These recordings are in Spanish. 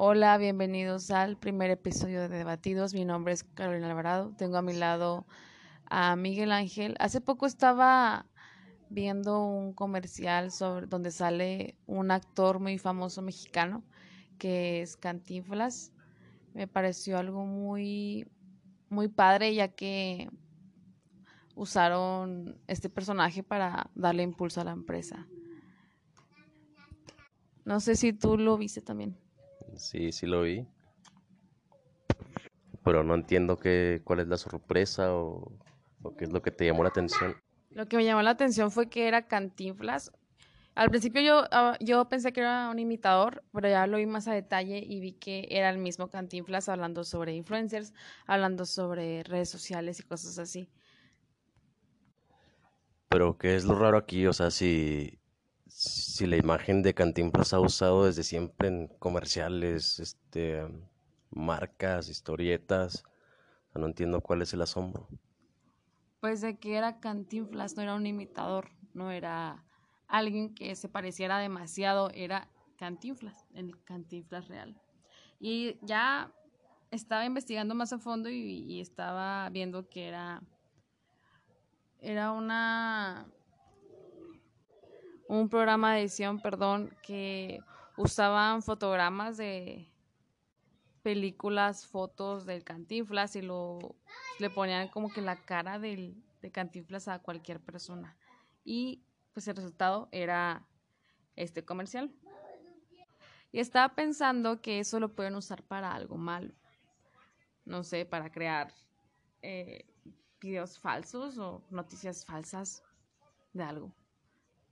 Hola, bienvenidos al primer episodio de Debatidos. Mi nombre es Carolina Alvarado. Tengo a mi lado a Miguel Ángel. Hace poco estaba viendo un comercial sobre donde sale un actor muy famoso mexicano que es Cantinflas. Me pareció algo muy muy padre ya que usaron este personaje para darle impulso a la empresa. No sé si tú lo viste también. Sí, sí lo vi. Pero no entiendo qué, cuál es la sorpresa o, qué es lo que te llamó la atención. Lo que me llamó la atención fue que era Cantinflas. Al principio yo, ah, yo pensé que era un imitador, pero ya lo vi más a detalle y vi que era el mismo Cantinflas hablando sobre influencers, hablando sobre redes sociales y cosas así. Pero ¿qué es lo raro aquí? O sea, si, si la imagen de Cantinflas ha usado desde siempre en comerciales, este, marcas, historietas, no entiendo cuál es el asombro. Pues de que era Cantinflas, no era un imitador, no era alguien que se pareciera demasiado, era Cantinflas, el Cantinflas real. Y ya estaba investigando más a fondo y, y estaba viendo que era, era una un programa de edición, perdón, que usaban fotogramas de películas, fotos del Cantinflas y lo le ponían como que la cara del, de Cantinflas a cualquier persona. Y pues el resultado era este comercial. Y estaba pensando que eso lo pueden usar para algo malo. No sé, para crear eh, videos falsos o noticias falsas de algo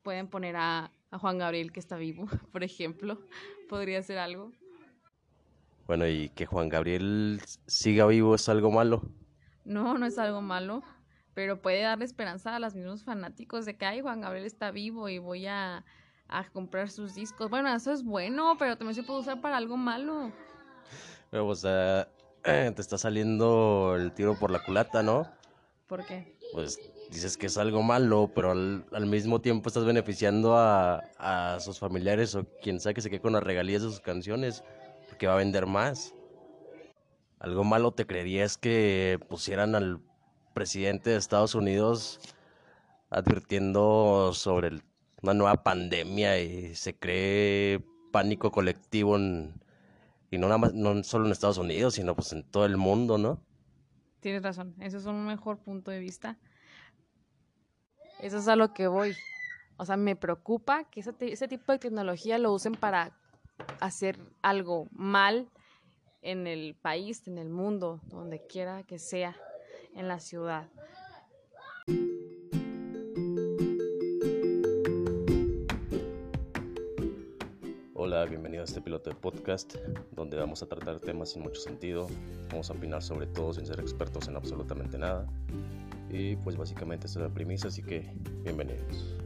pueden poner a, Juan Gabriel que está vivo, por ejemplo. Podría ser algo. Bueno, y que Juan Gabriel siga vivo es algo malo. No, no es algo malo, pero puede darle esperanza a los mismos fanáticos de que, ay, Juan Gabriel está vivo y voy a, a comprar sus discos. Bueno, eso es bueno, pero también se puede usar para algo malo. Pero, o sea, te está saliendo el tiro por la culata, ¿no? ¿Por qué? Pues dices que es algo malo, pero al, mismo tiempo estás beneficiando a, a, sus familiares o quien sea que se quede con las regalías de sus canciones, porque va a vender más. Algo malo te creerías que pusieran al presidente de Estados Unidos advirtiendo sobre una nueva pandemia y se cree pánico colectivo y no nada más, no solo en Estados Unidos, sino pues en todo el mundo, ¿no? Tienes razón, eso es un mejor punto de vista. Eso es a lo que voy. O sea, me preocupa que ese, tipo de tecnología lo usen para hacer algo mal en el país, en el mundo, donde quiera que sea, en la ciudad. Hola, bienvenido a este piloto de podcast donde vamos a tratar temas sin mucho sentido, vamos a opinar sobre todo sin ser expertos en absolutamente nada y pues básicamente esta es la premisa, así que bienvenidos.